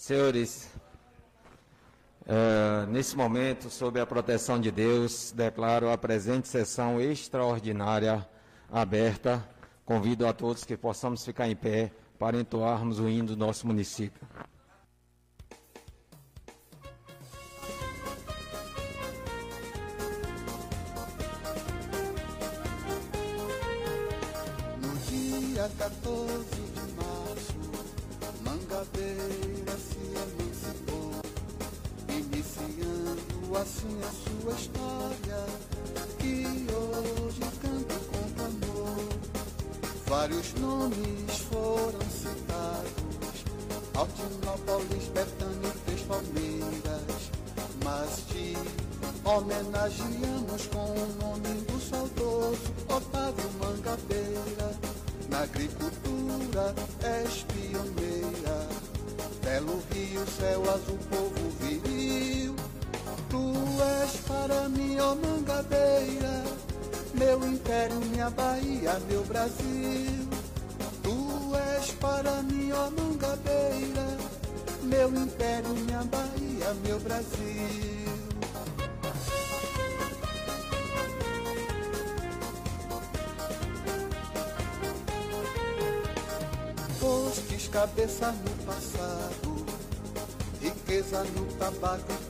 Senhores, uh, nesse momento, sob a proteção de Deus, declaro a presente sessão extraordinária aberta. Convido a todos que possamos ficar em pé para entoarmos o hino do nosso município. No dia 14 sua história, que hoje canto com amor. Vários nomes foram citados, Altinópolis, Betânia Três Palmeiras, mas te homenageamos com o nome do saudoso Otávio Mangabeira. Na agricultura és pioneira, belo rio, céu azul, povo. Tu és para mim, ó Mangabeira, meu império, minha Bahia, meu Brasil. Tu és para mim, ó Mangabeira, meu império, minha Bahia, meu Brasil. Postes cabeça no passado, riqueza no tabaco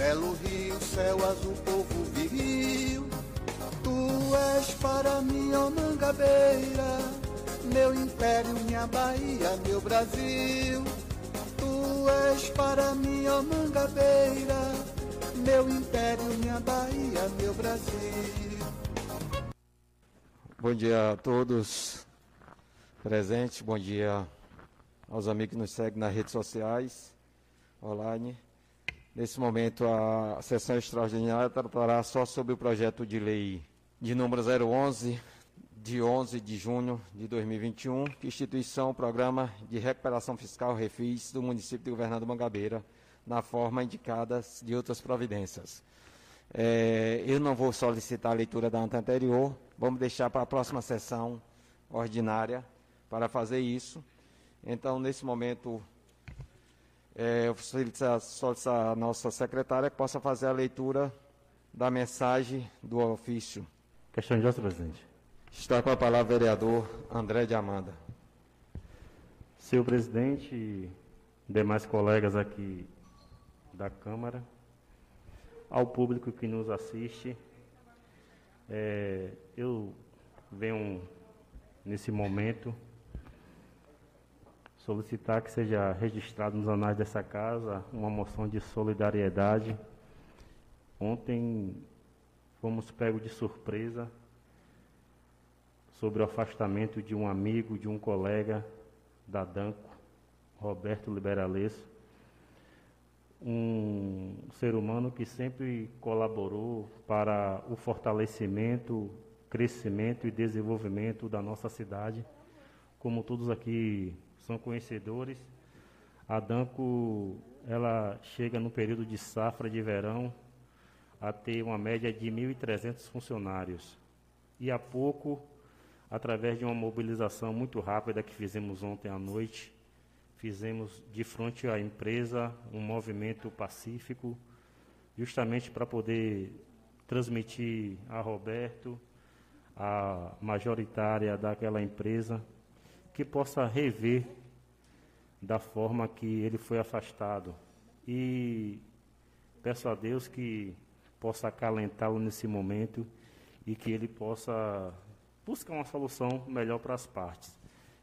belo rio, céu azul, povo viril. Tu és para mim, ó Mangabeira, meu império, minha Bahia, meu Brasil. Tu és para mim, ó Mangabeira, meu império, minha Bahia, meu Brasil. Bom dia a todos presentes, bom dia aos amigos que nos seguem nas redes sociais, online. Nesse momento, a sessão extraordinária tratará só sobre o projeto de lei de número 011, de 11 de junho de 2021, que instituição o Programa de Recuperação Fiscal Refis do município de Governador Mangabeira, na forma indicada de outras providências. É, eu não vou solicitar a leitura da anta anterior, vamos deixar para a próxima sessão ordinária para fazer isso. Então, nesse momento, é, solicitar a nossa secretária que possa fazer a leitura da mensagem do ofício. Questão de ordem, presidente. Está com a palavra o vereador André de Amanda. Senhor presidente e demais colegas aqui da Câmara, ao público que nos assiste, é, eu venho nesse momento solicitar que seja registrado nos anais dessa casa uma moção de solidariedade. Ontem fomos pegos de surpresa sobre o afastamento de um amigo, de um colega da Danco, Roberto Liberalesso, um ser humano que sempre colaborou para o fortalecimento, crescimento e desenvolvimento da nossa cidade. Como todos aqui são conhecedores, a Danco ela chega no período de safra de verão a ter uma média de 1.300 funcionários. E há pouco, através de uma mobilização muito rápida que fizemos ontem à noite, fizemos de frente à empresa um movimento pacífico, justamente para poder transmitir a Roberto, a majoritária daquela empresa, que possa rever da forma que ele foi afastado. E peço a Deus que possa acalentá-lo nesse momento e que ele possa buscar uma solução melhor para as partes.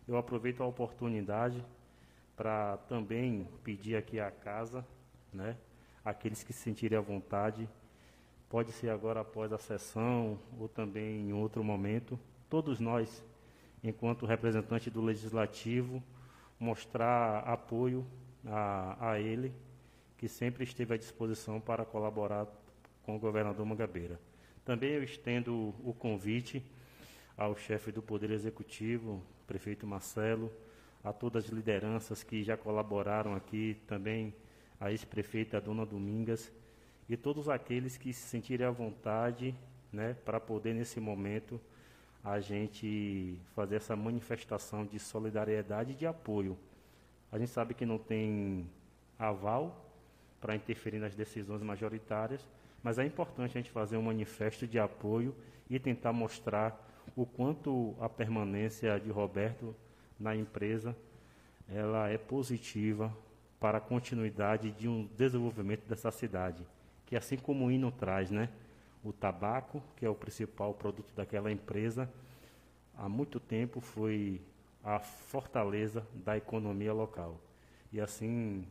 Eu aproveito a oportunidade para também pedir aqui à casa, né, aqueles que se sentirem à vontade, pode ser agora após a sessão ou também em outro momento, todos nós, enquanto representante do Legislativo, mostrar apoio a, a ele que sempre esteve à disposição para colaborar com o governador Mangabeira. Também eu estendo o convite ao chefe do Poder Executivo, prefeito Marcelo, a todas as lideranças que já colaboraram aqui, também a ex-prefeita Dona Domingas, e todos aqueles que se sentirem à vontade né, para poder, nesse momento, a gente fazer essa manifestação de solidariedade e de apoio. A gente sabe que não tem aval para interferir nas decisões majoritárias, mas é importante a gente fazer um manifesto de apoio e tentar mostrar o quanto a permanência de Roberto na empresa ela é positiva para a continuidade de um desenvolvimento dessa cidade, que assim como o hino traz, né, o tabaco, que é o principal produto daquela empresa, há muito tempo foi a fortaleza da economia local. E assim,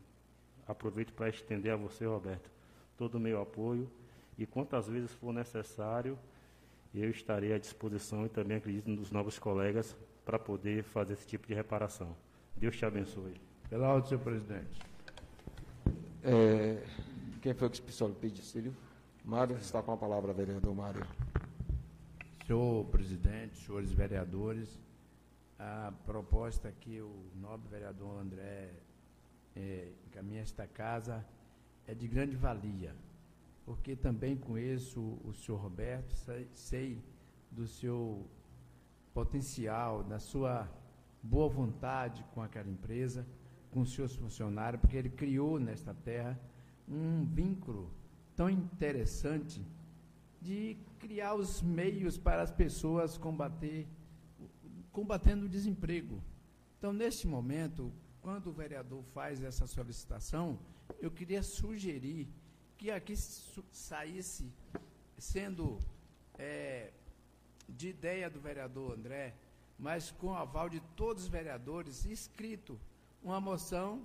aproveito para estender a você, Roberto, todo o meu apoio e quantas vezes for necessário, eu estarei à disposição e também acredito nos novos colegas para poder fazer esse tipo de reparação. Deus te abençoe. Pela ordem, senhor presidente. É, quem foi que o senhor pediu, Cílio? Mário, está com a palavra, vereador Mário. Senhor presidente, senhores vereadores, a proposta que o nobre vereador André é, encaminha esta casa é de grande valia, porque também conheço o senhor Roberto, sei, sei do seu potencial, da sua boa vontade com aquela empresa, com os seus funcionários, porque ele criou nesta terra um vínculo tão interessante de criar os meios para as pessoas combater combatendo o desemprego. Então, neste momento, quando o vereador faz essa solicitação, eu queria sugerir que aqui saísse, sendo é, de ideia do vereador André, mas com aval de todos os vereadores, escrito uma moção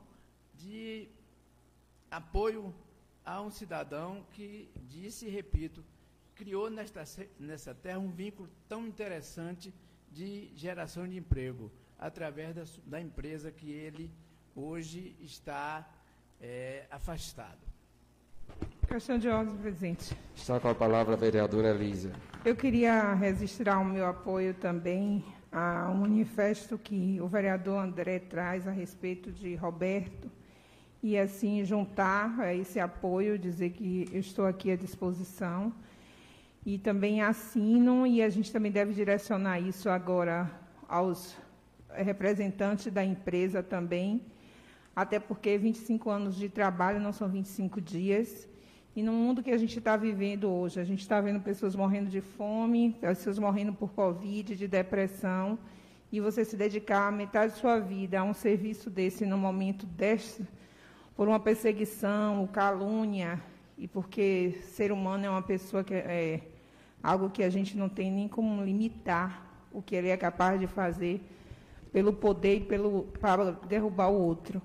de apoio a um cidadão que disse e repito, criou nesta, nessa terra um vínculo tão interessante de geração de emprego, através da, da empresa que ele hoje está é, afastado. Questão de ordem, presidente. Está com a palavra a vereadora Elisa. Eu queria registrar o meu apoio também ao manifesto que o vereador André traz a respeito de Roberto e assim juntar esse apoio, dizer que eu estou aqui à disposição e também assino e a gente também deve direcionar isso agora aos representantes da empresa também, até porque 25 anos de trabalho não são 25 dias. E no mundo que a gente está vivendo hoje, a gente está vendo pessoas morrendo de fome, pessoas morrendo por Covid, de depressão, e você se dedicar metade de sua vida a um serviço desse no momento deste, por uma perseguição, calúnia, e porque ser humano é uma pessoa que é algo que a gente não tem nem como limitar o que ele é capaz de fazer pelo poder e pelo para derrubar o outro.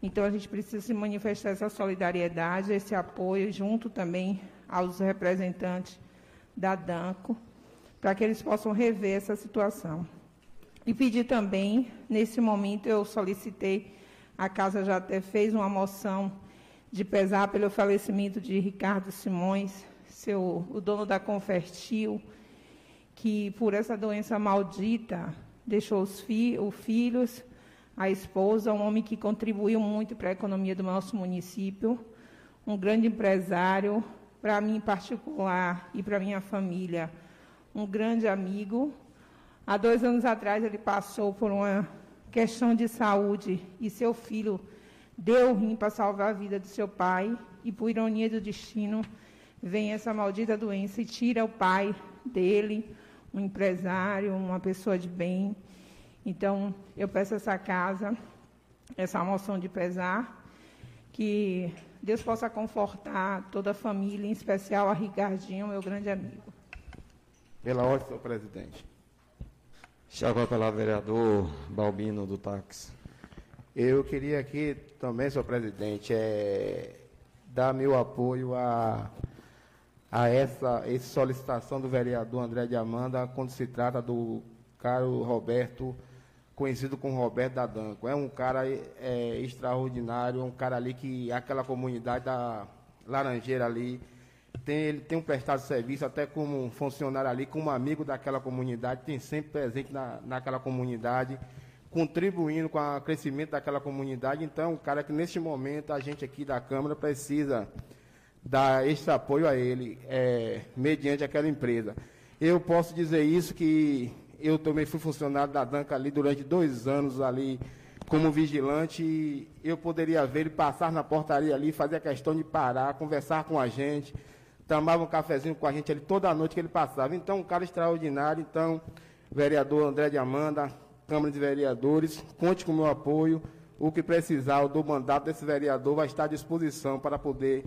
Então a gente precisa se manifestar essa solidariedade, esse apoio junto também aos representantes da Danco, para que eles possam rever essa situação. E pedir também, nesse momento eu solicitei, a casa já até fez uma moção de pesar pelo falecimento de Ricardo Simões, seu, o dono da Confertil, que por essa doença maldita deixou os, fi, os filhos, a esposa, um homem que contribuiu muito para a economia do nosso município, um grande empresário, para mim em particular e para minha família, um grande amigo. Há dois anos atrás ele passou por uma questão de saúde e seu filho deu o rim para salvar a vida do seu pai e por ironia do destino vem essa maldita doença e tira o pai dele, um empresário, uma pessoa de bem. Então, eu peço essa casa, essa moção de pesar, que Deus possa confortar toda a família, em especial a Ricardinho, meu grande amigo. Pela ordem, senhor presidente. Chegou pela vereador Balbino do táxi. Eu queria aqui também, senhor presidente, é, dar meu apoio a a essa, essa solicitação do vereador André de Amanda quando se trata do caro Roberto conhecido como Roberto Dadanco. É um cara é, extraordinário, é um cara ali que aquela comunidade da Laranjeira ali, tem, ele tem um prestado serviço até como funcionário ali, como amigo daquela comunidade, tem sempre presente na, naquela comunidade, contribuindo com o crescimento daquela comunidade. Então, um cara que neste momento a gente aqui da Câmara precisa dar esse apoio a ele, é, mediante aquela empresa. Eu posso dizer isso que eu também fui funcionário da Danca ali durante dois anos ali como vigilante eu poderia ver ele passar na portaria ali, fazer a questão de parar, conversar com a gente, tomava um cafezinho com a gente ali toda a noite que ele passava. Então, um cara extraordinário. Então, vereador André de Amanda, Câmara de Vereadores, conte com o meu apoio. O que precisar do mandato desse vereador vai estar à disposição para poder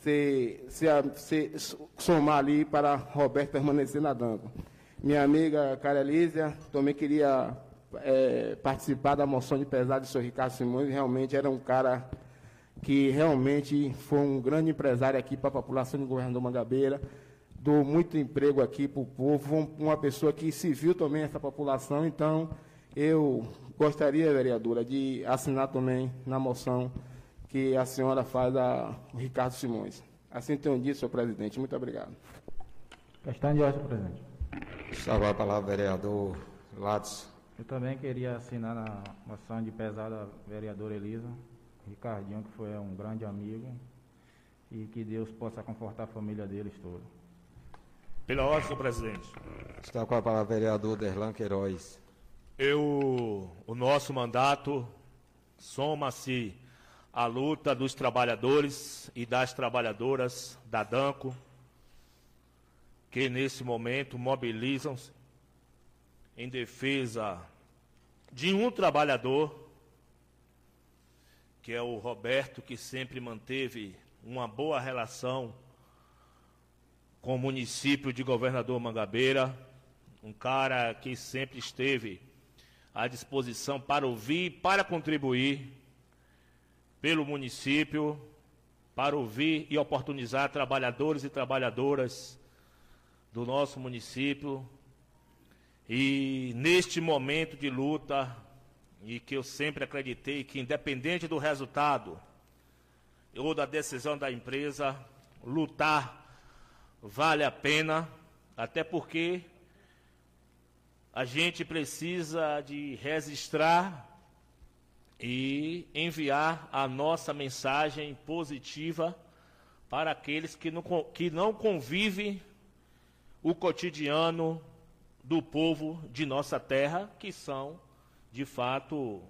se, se, se, somar ali para Roberto permanecer nadando. Minha amiga Carelísia também queria é, participar da moção de pesado do senhor Ricardo Simões, realmente era um cara que realmente foi um grande empresário aqui para a população do governador Mangabeira, deu muito emprego aqui para o povo, uma pessoa que se viu também essa população, então eu gostaria, vereadora, de assinar também na moção que a senhora faz a Ricardo Simões. Assim tenho dito, senhor presidente. Muito obrigado. Questão de ordem, presidente. Estava a palavra, vereador Lattes. Eu também queria assinar na moção de pesada vereadora Elisa, Ricardinho, que foi um grande amigo, e que Deus possa confortar a família deles toda. Pela ordem, senhor presidente. Está com a palavra vereador Derlan Queiroz. Eu, o nosso mandato soma-se a luta dos trabalhadores e das trabalhadoras da Danco, que nesse momento mobilizam-se em defesa de um trabalhador, que é o Roberto, que sempre manteve uma boa relação com o município de Governador Mangabeira, um cara que sempre esteve à disposição para ouvir, para contribuir pelo município para ouvir e oportunizar trabalhadores e trabalhadoras do nosso município. E neste momento de luta, e que eu sempre acreditei que, independente do resultado ou da decisão da empresa, lutar vale a pena, até porque a gente precisa de registrar e enviar a nossa mensagem positiva para aqueles que não, que não convivem o cotidiano do povo de nossa terra, que são, de fato,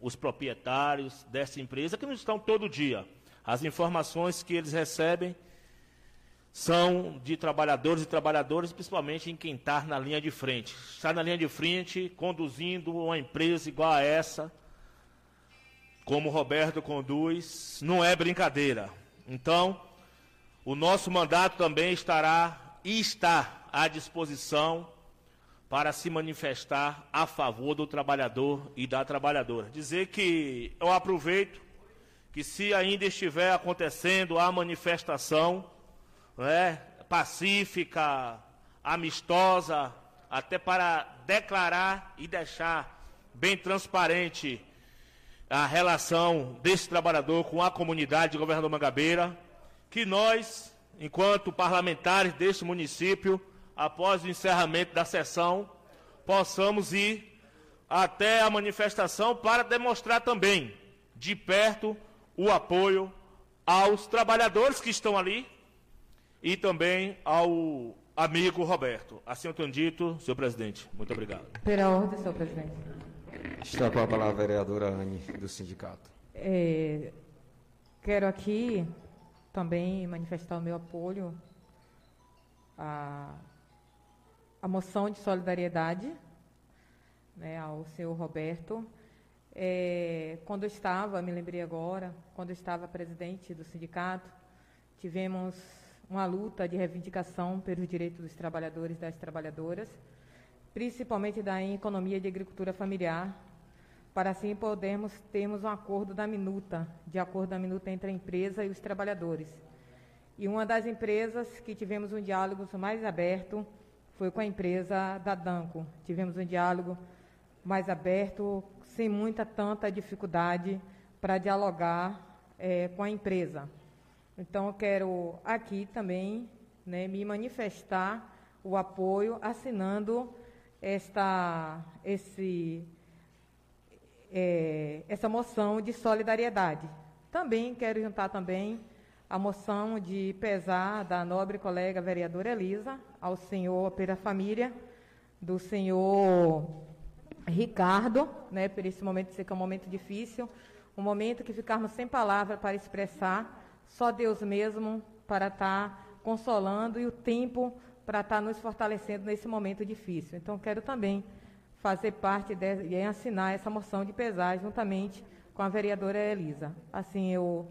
os proprietários dessa empresa, que não estão todo dia. As informações que eles recebem são de trabalhadores e trabalhadoras, principalmente em quem está na linha de frente. Está na linha de frente, conduzindo uma empresa igual a essa, como o Roberto conduz, não é brincadeira. Então, o nosso mandato também estará e está à disposição para se manifestar a favor do trabalhador e da trabalhadora. Dizer que eu aproveito que se ainda estiver acontecendo a manifestação né, pacífica, amistosa, até para declarar e deixar bem transparente a relação desse trabalhador com a comunidade de Governador Mangabeira, que nós, enquanto parlamentares deste município, após o encerramento da sessão, possamos ir até a manifestação para demonstrar também de perto o apoio aos trabalhadores que estão ali e também ao amigo Roberto. Assim eu tenho dito, senhor presidente. Muito obrigado. Pela ordem, senhor presidente. Está com a palavra a vereadora Anne, do sindicato. É, quero aqui também manifestar o meu apoio à, à moção de solidariedade né, ao senhor Roberto. É, quando eu estava, me lembrei agora, quando eu estava presidente do sindicato, tivemos uma luta de reivindicação pelos direitos dos trabalhadores e das trabalhadoras, principalmente da economia de agricultura familiar, para assim podermos termos um acordo da minuta, de acordo da minuta entre a empresa e os trabalhadores. E uma das empresas que tivemos um diálogo mais aberto foi com a empresa da Danco. Tivemos um diálogo mais aberto, sem muita tanta dificuldade para dialogar é, com a empresa. Então, eu quero aqui também né, me manifestar o apoio assinando esta, esse, é, essa moção de solidariedade. Também quero juntar também a moção de pesar da nobre colega vereadora Elisa ao senhor pela família do senhor Ricardo, né, por esse momento ser que é um momento difícil, um momento que ficarmos sem palavra para expressar, só Deus mesmo para estar tá consolando e o tempo para estar tá nos fortalecendo nesse momento difícil. Então, quero também fazer parte de, e assinar essa moção de pesar juntamente com a vereadora Elisa. Assim eu,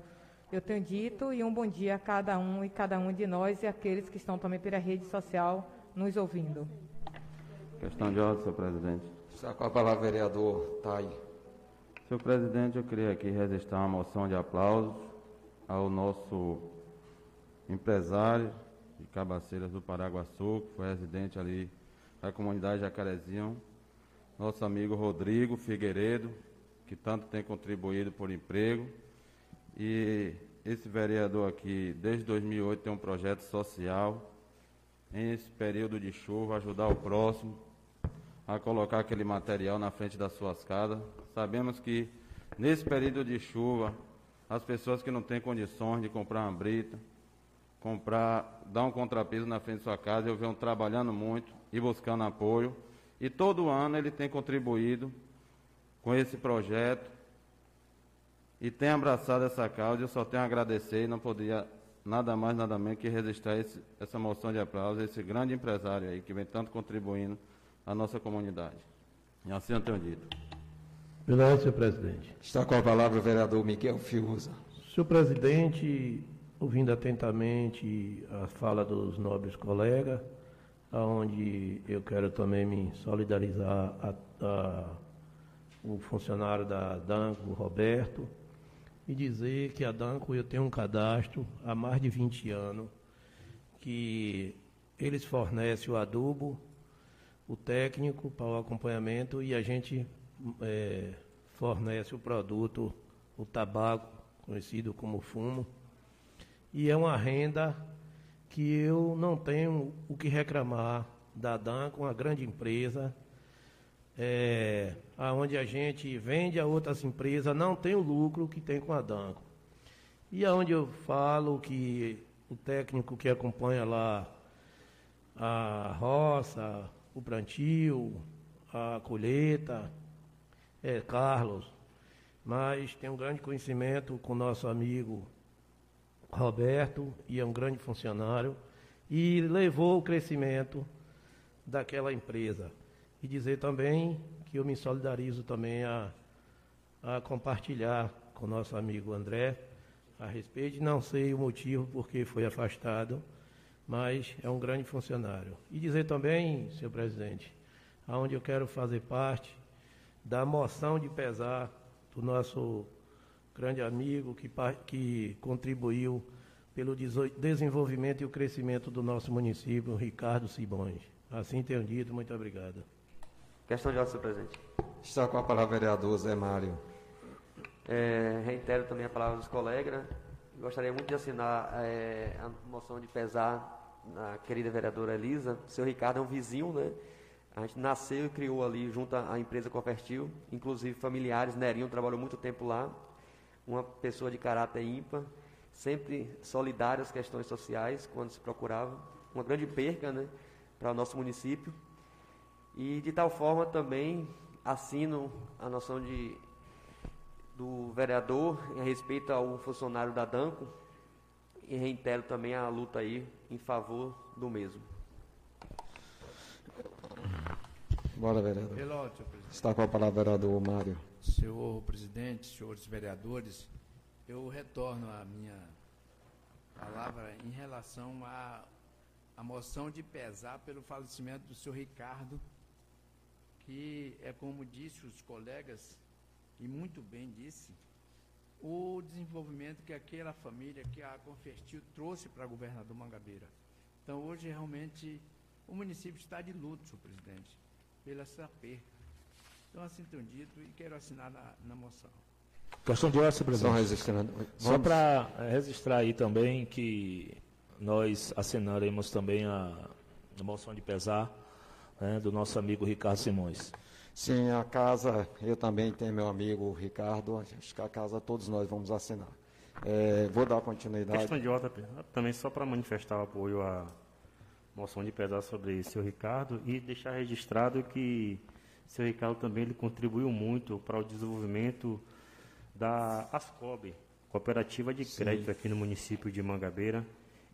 eu tenho dito e um bom dia a cada um e cada um de nós e aqueles que estão também pela rede social nos ouvindo. Questão de ordem, senhor presidente. Está com a palavra, vereador Tai. Senhor presidente, eu queria aqui registrar uma moção de aplausos ao nosso empresário de Cabaceiras do Paraguaçu, que foi residente ali da comunidade Jacarezinho, nosso amigo Rodrigo Figueiredo, que tanto tem contribuído por emprego. E esse vereador aqui, desde 2008, tem um projeto social, em esse período de chuva, ajudar o próximo a colocar aquele material na frente das suas casas. Sabemos que nesse período de chuva, as pessoas que não têm condições de comprar uma brita, comprar, dar um contrapeso na frente de sua casa, eu venho trabalhando muito e buscando apoio. E todo ano ele tem contribuído com esse projeto e tem abraçado essa causa. Eu só tenho a agradecer e não poderia nada mais, nada menos que registrar esse, essa moção de aplauso, esse grande empresário aí que vem tanto contribuindo à nossa comunidade. E assim eu tenho dito. Obrigado, senhor presidente. Está com a palavra o vereador Miguel Fiuza. Senhor presidente, ouvindo atentamente a fala dos nobres colegas, aonde eu quero também me solidarizar a, a o funcionário da Danco, Roberto, e dizer que a Danco eu tenho um cadastro há mais de 20 anos, que eles fornecem o adubo, o técnico para o acompanhamento e a gente é, fornece o produto, o tabaco, conhecido como fumo, e é uma renda que eu não tenho o que reclamar da Danco, uma grande empresa, é, onde a gente vende a outras empresas, não tem o lucro que tem com a Danco. E aonde eu falo que o técnico que acompanha lá a roça, o plantio, a colheita, é Carlos, mas tem um grande conhecimento com nosso amigo Roberto, e é um grande funcionário, e levou o crescimento daquela empresa. E dizer também que eu me solidarizo também a, a compartilhar com nosso amigo André a respeito, não sei o motivo porque foi afastado, mas é um grande funcionário. E dizer também, senhor presidente, aonde eu quero fazer parte da moção de pesar do nosso grande amigo que, que contribuiu pelo desenvolvimento e o crescimento do nosso município, Ricardo Cibões. Assim tenho dito, muito obrigado. Questão de ordem, senhor presidente. Está com a palavra o vereador Zé Mário. É, reitero também a palavra dos colegas. Né? Gostaria muito de assinar é, a moção de pesar na querida vereadora Elisa. O seu Ricardo é um vizinho, né? A gente nasceu e criou ali junto à empresa Convertil, inclusive familiares. Nerinho trabalhou muito tempo lá. Uma pessoa de caráter ímpar, sempre solidário às questões sociais, quando se procurava. Uma grande perca né, para o nosso município. E de tal forma também assino a noção de, do vereador em respeito ao funcionário da DANCO e reitero também a luta aí em favor do mesmo. Bora, vereador. Está com a palavra, vereador Mário. Senhor presidente, senhores vereadores, eu retorno a minha palavra em relação à, à moção de pesar pelo falecimento do senhor Ricardo que é como disse os colegas, e muito bem disse, o desenvolvimento que aquela família, que a Confertil trouxe para o governador Mangabeira. Então, hoje, realmente, o município está de luto, senhor presidente, pela essa perda. Então, assim tenho dito e quero assinar na, na moção. Questão de ordem, Só presidente. registrando. Só Vamos- para registrar aí também que nós assinaremos também a, a moção de pesar né, do nosso amigo Ricardo Simões. Sim, a casa, eu também tenho meu amigo Ricardo, acho que a casa todos nós vamos assinar. É, vou dar continuidade. Questão de ordem, também só para manifestar o apoio à moção de pesar sobre o senhor Ricardo e deixar registrado que o senhor Ricardo também ele contribuiu muito para o desenvolvimento da ASCOB, Cooperativa de Sim. Crédito aqui no município de Mangabeira.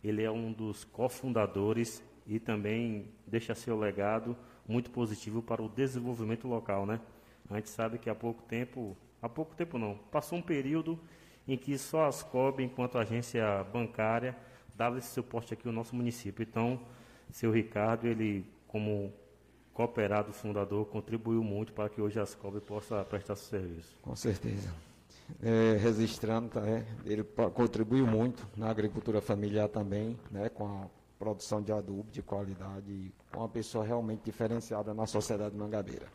Ele é um dos cofundadores e também deixa seu legado muito positivo para o desenvolvimento local, né? A gente sabe que há pouco tempo, há pouco tempo não, passou um período em que só a Ascob, enquanto agência bancária, dava esse suporte aqui ao nosso município. Então, seu Ricardo, ele, como cooperado fundador, contribuiu muito para que hoje a Ascob possa prestar seu serviço. Com certeza. É, registrando, tá, é, ele contribuiu muito na agricultura familiar também, né, com a produção de adubo de qualidade, uma pessoa realmente diferenciada na sociedade mangabeira.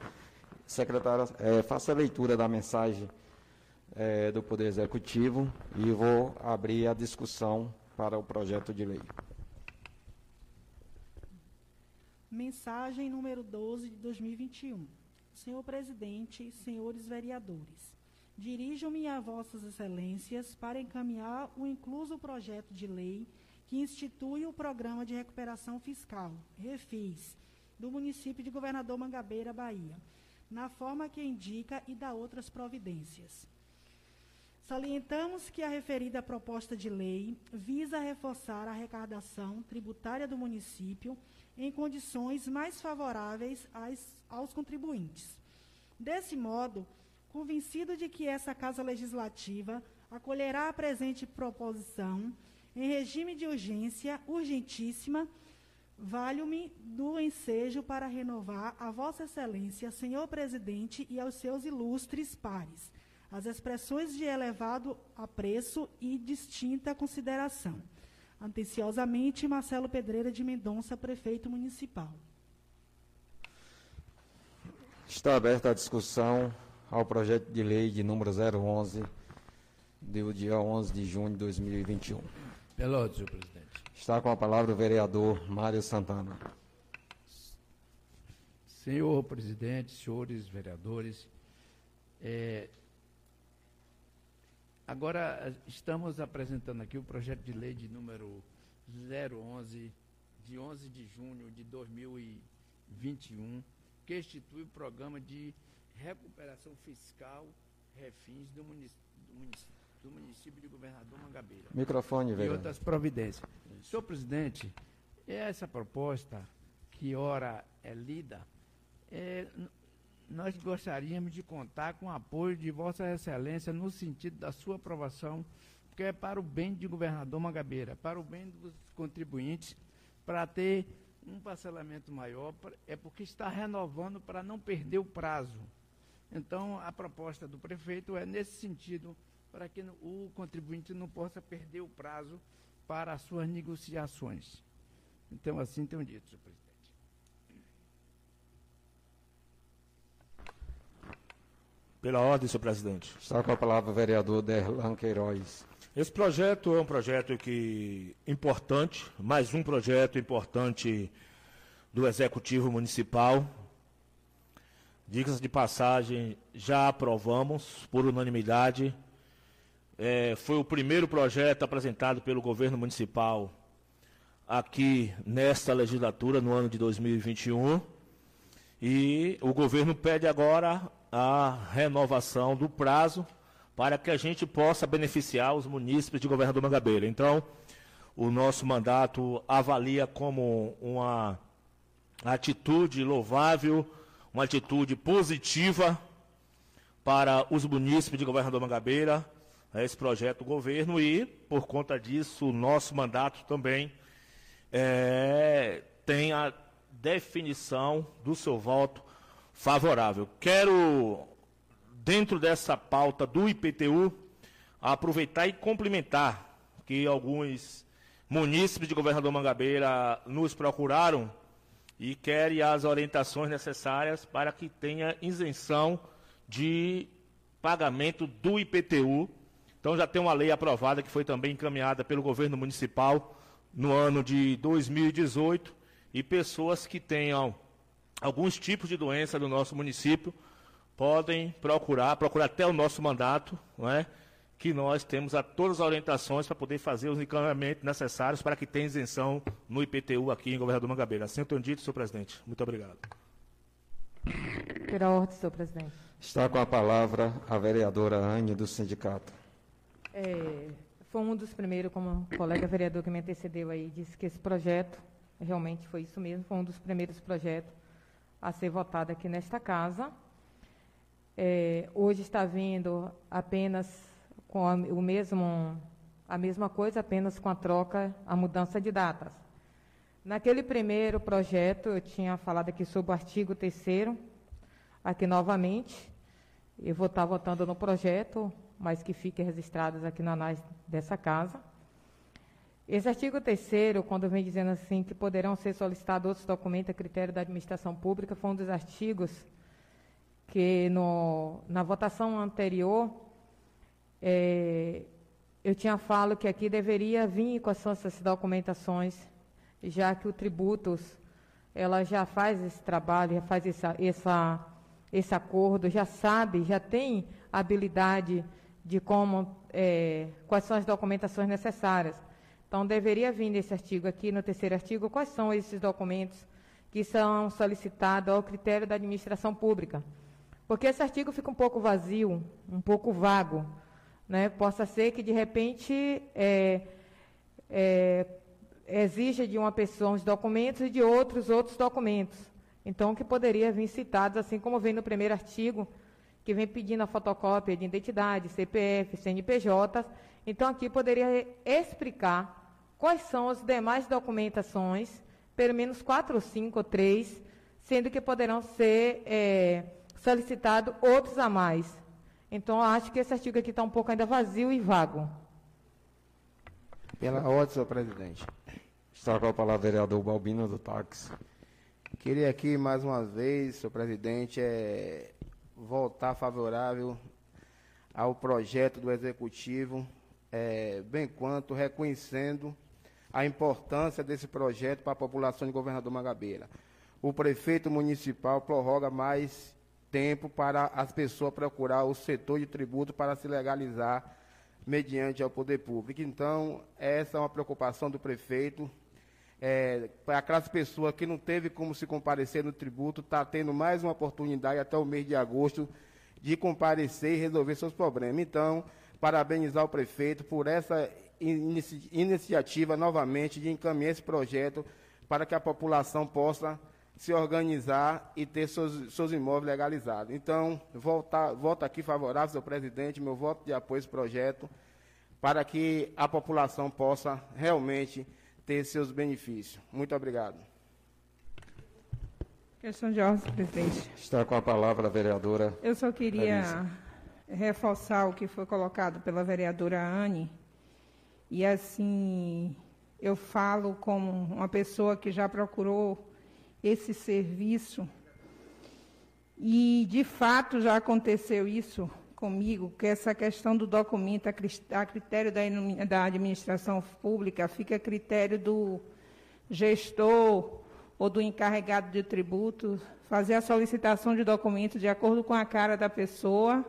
Secretária, é, faça a leitura da mensagem é, do Poder Executivo e vou abrir a discussão para o projeto de lei. Mensagem número 12 de 2021. Senhor presidente, senhores vereadores, dirijo-me a vossas excelências para encaminhar o incluso projeto de lei que institui o Programa de Recuperação Fiscal, REFIS, do município de Governador Mangabeira, Bahia, na forma que indica e dá outras providências. Salientamos que a referida proposta de lei visa reforçar a arrecadação tributária do município em condições mais favoráveis às- aos contribuintes. Desse modo, convencido de que essa Casa Legislativa acolherá a presente proposição em regime de urgência urgentíssima, valho-me do ensejo para renovar a Vossa Excelência, Senhor Presidente, e aos seus ilustres pares as expressões de elevado apreço e distinta consideração. Atenciosamente, Marcelo Pedreira de Mendonça, prefeito municipal. Está aberta a discussão ao projeto de lei de número 011, do dia 11 de junho de 2021. Pelotas, senhor presidente. Está com a palavra o vereador Mário Santana. Senhor presidente, senhores vereadores, é, agora estamos apresentando aqui o projeto de lei de número 011, de 11 de junho de 2021, que institui o programa de recuperação fiscal refins do munici- do munici- do município de Governador Mangabeira. Microfone, E vereador. outras providências. Senhor presidente, essa proposta, que ora é lida, é, nós gostaríamos de contar com o apoio de Vossa Excelência no sentido da sua aprovação, porque é para o bem de governador Mangabeira, para o bem dos contribuintes, para ter um parcelamento maior, é porque está renovando para não perder o prazo. Então, a proposta do prefeito é nesse sentido, para que o contribuinte não possa perder o prazo para as suas negociações. Então, assim tenho dito, senhor presidente. Pela ordem, senhor presidente. Está com a palavra o vereador Derlan Queiroz. Esse projeto é um projeto que importante, mais um projeto importante do Executivo Municipal. Dicas de passagem, já aprovamos por unanimidade. É, foi o primeiro projeto apresentado pelo governo municipal aqui nesta legislatura, no ano de 2021. E o governo pede agora a renovação do prazo para que a gente possa beneficiar os munícipes de Governador Mangabeira. Então, o nosso mandato avalia como uma atitude louvável, uma atitude positiva para os munícipes de Governador Mangabeira, né, esse projeto do governo, e, por conta disso, o nosso mandato também é, tem a definição do seu voto favorável. Quero, dentro dessa pauta do IPTU, aproveitar e complementar que alguns munícipes de Governador Mangabeira nos procuraram e querem as orientações necessárias para que tenha isenção de pagamento do IPTU. Então já tem uma lei aprovada que foi também encaminhada pelo governo municipal no ano de 2018 e pessoas que tenham alguns tipos de doença do nosso município podem procurar, procurar até o nosso mandato, não é? que nós temos a todas as orientações para poder fazer os encaminhamentos necessários para que tenha isenção no IPTU aqui em Governador Mangabeira. Assim eu tenho dito, senhor presidente. Muito obrigado. Pela ordem, senhor presidente. Está com a palavra a vereadora Anne, do sindicato. É, foi um dos primeiros, como o colega vereador que me antecedeu aí, disse que esse projeto, realmente foi isso mesmo, foi um dos primeiros projetos a ser votado aqui nesta casa. É, hoje está vindo apenas com a, o mesmo, a mesma coisa, apenas com a troca, a mudança de datas. Naquele primeiro projeto, eu tinha falado aqui sobre o artigo 3 aqui novamente. Eu vou estar votando no projeto, mas que fique registrado aqui na análise dessa casa. Esse artigo 3 quando vem dizendo assim que poderão ser solicitados outros documentos a critério da administração pública, foi um dos artigos que no, na votação anterior é, eu tinha falado que aqui deveria vir com essas documentações, já que o Tributos ela já faz esse trabalho, já faz essa, essa, esse acordo, já sabe, já tem habilidade de como, é, quais são as documentações necessárias. Então, deveria vir nesse artigo aqui, no terceiro artigo, quais são esses documentos que são solicitados ao critério da administração pública. Porque esse artigo fica um pouco vazio, um pouco vago. Né? Possa ser que, de repente, é, é, exija de uma pessoa uns documentos e de outros outros documentos. Então, que poderia vir citados, assim como vem no primeiro artigo, que vem pedindo a fotocópia de identidade, CPF, CNPJ. Então, aqui poderia explicar quais são as demais documentações, pelo menos quatro ou cinco ou três, sendo que poderão ser é, solicitados outros a mais. Então, acho que esse artigo aqui está um pouco ainda vazio e vago. Pela ordem, senhor presidente. Está com a palavra o vereador Balbino do táxi. Queria aqui, mais uma vez, senhor presidente, é, voltar favorável ao projeto do Executivo, é, bem quanto reconhecendo a importância desse projeto para a população de Governador Magabeira. O prefeito municipal prorroga mais tempo para as pessoas procurar o setor de tributo para se legalizar mediante ao poder público. Então, essa é uma preocupação do prefeito. É, para aquelas pessoas que não teve como se comparecer no tributo, está tendo mais uma oportunidade até o mês de agosto de comparecer e resolver seus problemas. Então, parabenizar o prefeito por essa inici iniciativa novamente de encaminhar esse projeto para que a população possa se organizar e ter seus, seus imóveis legalizados. Então, volta, voto aqui favorável, senhor presidente, meu voto de apoio a esse projeto, para que a população possa realmente ter seus benefícios. Muito obrigado. Questão de ordem, presidente. Está com a palavra a vereadora. Eu só queria reforçar o que foi colocado pela vereadora Anne. E assim, eu falo como uma pessoa que já procurou esse serviço. E, de fato, já aconteceu isso comigo, que essa questão do documento a critério da, da administração pública fica a critério do gestor ou do encarregado de tributos fazer a solicitação de documento de acordo com a cara da pessoa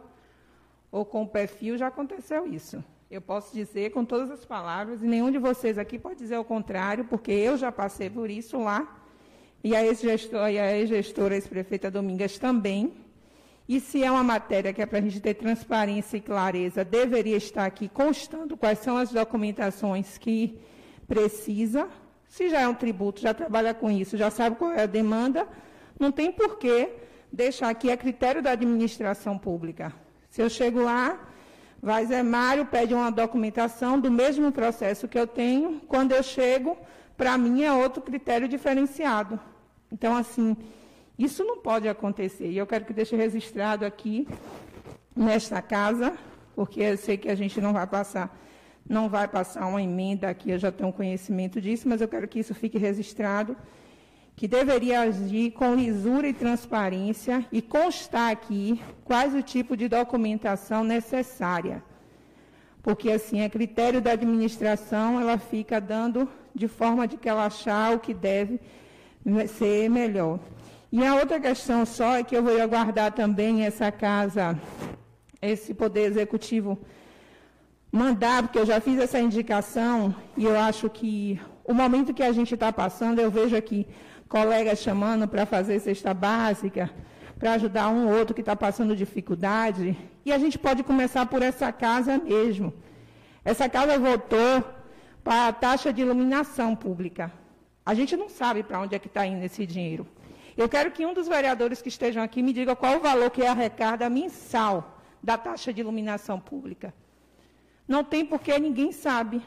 ou com o perfil, já aconteceu isso. Eu posso dizer com todas as palavras, e nenhum de vocês aqui pode dizer o contrário, porque eu já passei por isso lá e a ex-gestora, e a ex-gestora, ex-prefeita Domingas também. E se é uma matéria que é para a gente ter transparência e clareza, deveria estar aqui constando quais são as documentações que precisa. Se já é um tributo, já trabalha com isso, já sabe qual é a demanda, não tem porquê deixar aqui a critério da administração pública. Se eu chego lá, vai Zé Mário, pede uma documentação do mesmo processo que eu tenho, quando eu chego, para mim é outro critério diferenciado. Então, assim, isso não pode acontecer. E eu quero que deixe registrado aqui, nesta casa, porque eu sei que a gente não vai passar, não vai passar uma emenda aqui, eu já tenho conhecimento disso, mas eu quero que isso fique registrado, que deveria agir com lisura e transparência e constar aqui quais o tipo de documentação necessária. Porque, assim, a critério da administração, ela fica dando de forma de que ela achar o que deve ser melhor. E a outra questão só é que eu vou aguardar também essa casa, esse Poder Executivo mandar, porque eu já fiz essa indicação e eu acho que o momento que a gente está passando, eu vejo aqui colegas chamando para fazer cesta básica, para ajudar um ou outro que está passando dificuldade. E a gente pode começar por essa casa mesmo. Essa casa votou para a taxa de iluminação pública. A gente não sabe para onde é que está indo esse dinheiro. Eu quero que um dos vereadores que estejam aqui me diga qual o valor que é arrecada mensal da taxa de iluminação pública. Não tem porque ninguém sabe.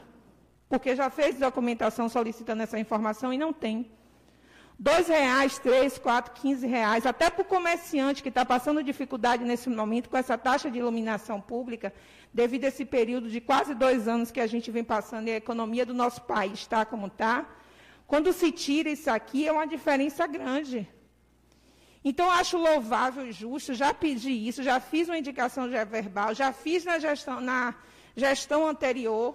Porque já fez documentação solicitando essa informação e não tem. Dois reais, três, quatro, quinze reais, até para o comerciante que está passando dificuldade nesse momento com essa taxa de iluminação pública, devido a esse período de quase dois anos que a gente vem passando e a economia do nosso país está como está, quando se tira isso aqui é uma diferença grande. Então, acho louvável e justo, já pedi isso, já fiz uma indicação verbal, já fiz na gestão, na gestão anterior,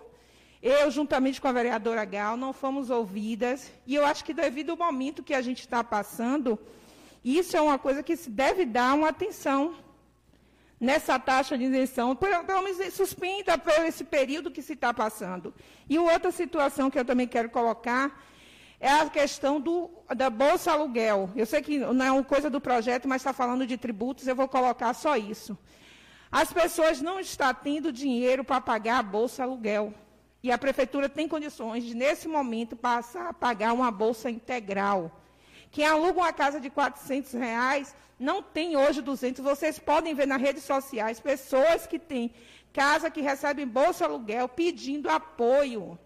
eu, juntamente com a vereadora Gal, não fomos ouvidas, e eu acho que devido ao momento que a gente está passando, isso é uma coisa que se deve dar uma atenção nessa taxa de isenção, pelo menos suspenda por esse período que se está passando. E outra situação que eu também quero colocar é a questão do, da Bolsa Aluguel. Eu sei que não é uma coisa do projeto, mas está falando de tributos, eu vou colocar só isso. As pessoas não estão tendo dinheiro para pagar a Bolsa Aluguel. E a prefeitura tem condições de, nesse momento, passar a pagar uma bolsa integral. Quem aluga uma casa de 400 reais não tem hoje 200. Vocês podem ver nas redes sociais pessoas que têm casa que recebem bolsa aluguel pedindo apoio.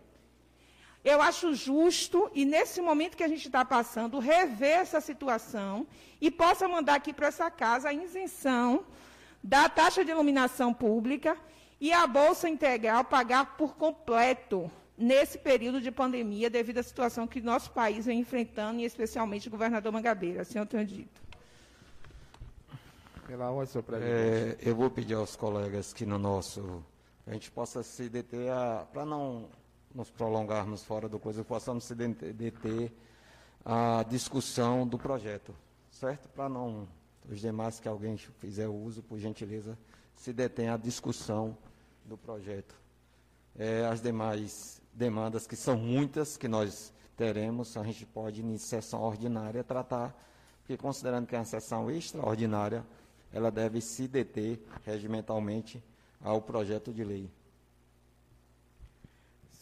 Eu acho justo, e nesse momento que a gente está passando, rever essa situação e possa mandar aqui para essa casa a isenção da taxa de iluminação pública e a Bolsa Integral pagar por completo nesse período de pandemia, devido à situação que nosso país vem enfrentando, e especialmente o governador Mangabeira. Assim eu tenho dito. Pela ordem, senhor presidente. É, eu vou pedir aos colegas que no nosso. a gente possa se deter, para não nos prolongarmos fora do coisa, possamos se deter a discussão do projeto, certo? Para não. Os demais que alguém fizer uso, por gentileza, se detém a discussão do projeto. É, as demais demandas, que são muitas, que nós teremos, a gente pode, em sessão ordinária, tratar, porque considerando que é uma sessão extraordinária, ela deve se deter regimentalmente ao projeto de lei.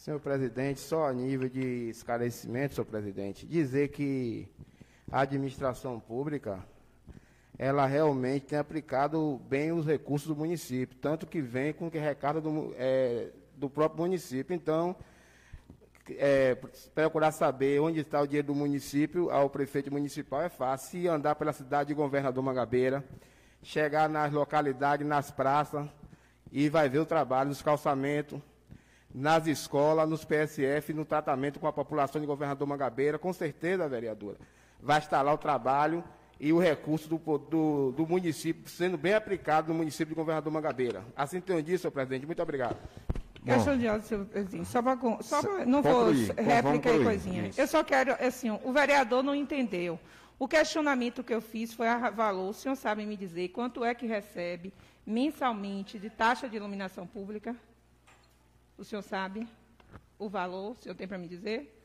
Senhor presidente, só a nível de esclarecimento, senhor presidente, dizer que a administração pública ela realmente tem aplicado bem os recursos do município, tanto que vem com o que recada do, é, do próprio município. Então, é, procurar saber onde está o dinheiro do município ao prefeito municipal é fácil. Se andar pela cidade de Governador Mangabeira, chegar nas localidades, nas praças, e vai ver o trabalho dos calçamentos, nas escolas, nos PSF, no tratamento com a população de Governador Mangabeira, com certeza, vereadora, vai estar lá o trabalho e o recurso do, do, do, município sendo bem aplicado no município de Governador Mangabeira. Assim entendi, senhor presidente. Muito obrigado. Questão de ordem, senhor presidente. Só para. Só não vou réplica e coisinha. Isso. Eu só quero, assim, o vereador não entendeu. O questionamento que eu fiz foi a valor. O senhor sabe me dizer quanto é que recebe mensalmente de taxa de iluminação pública? O senhor sabe o valor? O senhor tem para me dizer?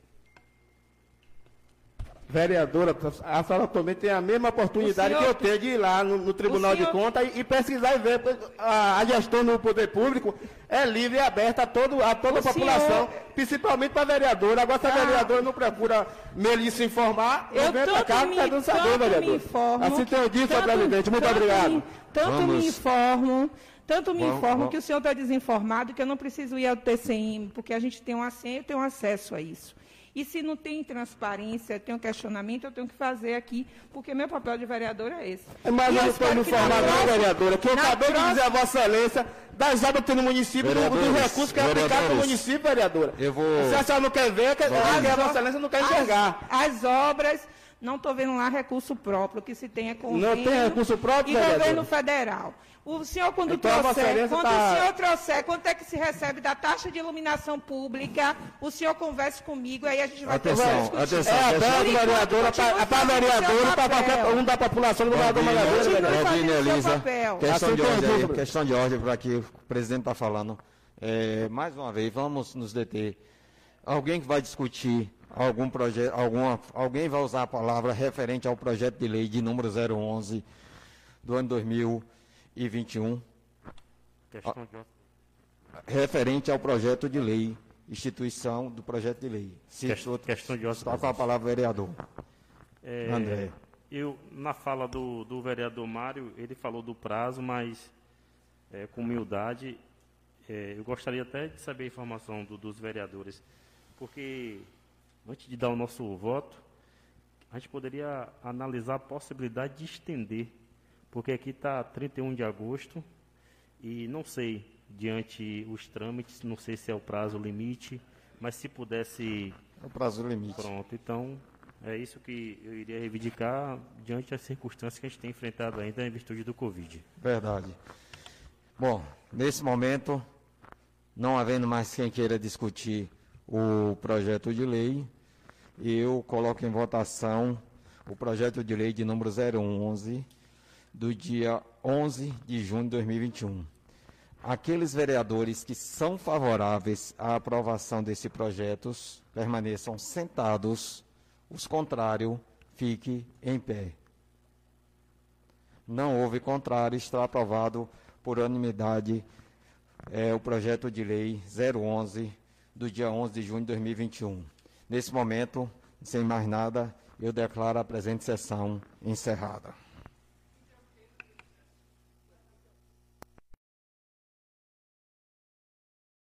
vereadora, a senhora também tem a mesma oportunidade senhor, que eu tenho de ir lá no, no Tribunal senhor, de Contas e, e, pesquisar e ver. A, a, gestão no poder público é livre e aberta a, todo, a toda a população, senhor, principalmente para a vereadora. Agora, se a ah, vereadora não procura meio se informar, eu vem para cá, está dando saber, vereador. Informo, assim tem dito, senhor presidente. Muito obrigado. Me, tanto Vamos. me informo. Tanto me informo que o senhor está desinformado que eu não preciso ir ao TCM, porque a gente tem um assento, tem um acesso a isso. E se não tem transparência, tem um questionamento, eu tenho que fazer aqui, porque meu papel de vereador é esse. Mas eu não estou me informando, não, vereadora, que eu acabei próxima... de dizer a Vossa Excelência das obras que tem no município, do, do recurso que é aplicado no município, vereadora. Eu vou... Se a senhora não quer ver, que a Vossa Excelência não quer enxergar. As, as obras Não estou vendo lá recurso próprio, que se tenha convênio Não tem recurso próprio, e vereadora? governo federal. O senhor, quando Então, trouxer, quando tá- o senhor trouxer, quanto é que se recebe da taxa de iluminação pública, o senhor converse comigo, aí a gente vai Atenção, ter que discutir. atenção, É aberto, enquanto, vereadora, para e para qualquer um da população do vereador Mangabeira, Continue vereador. fazendo Rodine o seu Elisa, papel. questão de Assim ordem aí, questão de ordem para que o presidente está falando. É, mais uma vez, vamos nos deter. Alguém que vai discutir algum projeto, alguma, alguém vai usar a palavra referente ao projeto de lei de número 011 do ano 2021, Questão de referente ao projeto de lei, instituição do projeto de lei. Se Questão- questão de ordem, está com a palavra vereador. É, André. Eu, na fala do, do vereador Mário, ele falou do prazo, mas é, com humildade, é, eu gostaria até de saber a informação do- dos vereadores, porque antes de dar o nosso voto, a gente poderia analisar a possibilidade de estender, porque aqui está 31 de agosto e não sei, diante os trâmites, não sei se é o prazo limite, mas se pudesse É o prazo limite. Pronto, então é isso que eu iria reivindicar diante das circunstâncias que a gente tem enfrentado ainda em virtude do Covid. Verdade. Bom, nesse momento, não havendo mais quem queira discutir o projeto de lei, eu coloco em votação o projeto de lei de número 011 do dia 11 de junho de 2021. Aqueles vereadores que são favoráveis à aprovação desse projeto permaneçam sentados, os contrários fiquem em pé. Não houve contrário, está aprovado por unanimidade é, o projeto de lei 011 do dia 11 de junho de 2021. Nesse momento, sem mais nada, eu declaro a presente sessão encerrada.